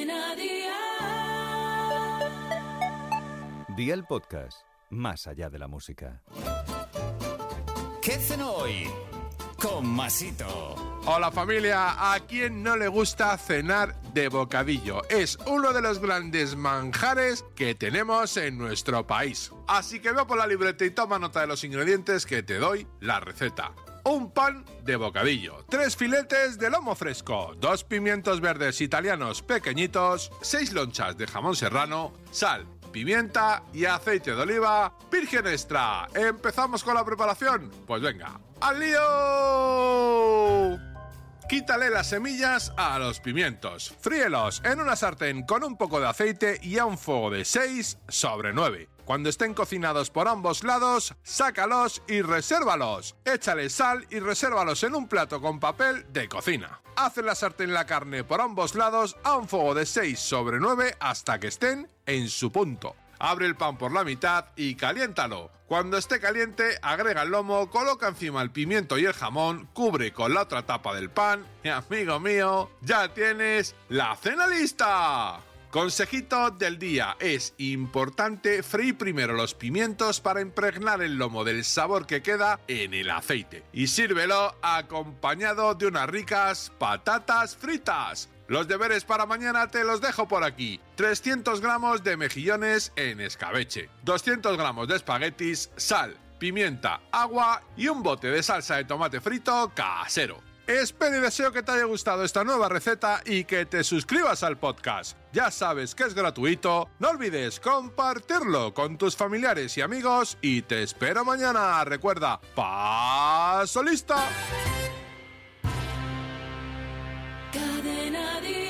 Cadena Dial. Día el podcast, más allá de la música. ¿Qué cenó hoy? Con Masito. Hola familia, ¿a quién no le gusta cenar de bocadillo? Es uno de los grandes manjares que tenemos en nuestro país. Así que ve por la libreta y toma nota de los ingredientes que te doy la receta. Un pan de bocadillo, tres filetes de lomo fresco, dos pimientos verdes italianos pequeñitos, seis lonchas de jamón serrano, sal, pimienta y aceite de oliva virgen extra. ¿Empezamos con la preparación? Pues venga, ¡al lío! Quítale las semillas a los pimientos. Fríelos en una sartén con un poco de aceite y a un fuego de 6 sobre 9. Cuando estén cocinados por ambos lados, sácalos y resérvalos. Échale sal y resérvalos en un plato con papel de cocina. Haz la sartén la carne por ambos lados a un fuego de 6 sobre 9 hasta que estén en su punto. Abre el pan por la mitad y caliéntalo. Cuando esté caliente, agrega el lomo, coloca encima el pimiento y el jamón, cubre con la otra tapa del pan y amigo mío, ya tienes la cena lista. Consejito del día, es importante freír primero los pimientos para impregnar el lomo del sabor que queda en el aceite y sírvelo acompañado de unas ricas patatas fritas. Los deberes para mañana te los dejo por aquí. 300 gramos de mejillones en escabeche, 200 gramos de espaguetis, sal, pimienta, agua y un bote de salsa de tomate frito casero. Espero y deseo que te haya gustado esta nueva receta y que te suscribas al podcast. Ya sabes que es gratuito, no olvides compartirlo con tus familiares y amigos y te espero mañana. Recuerda, paso lista. llena de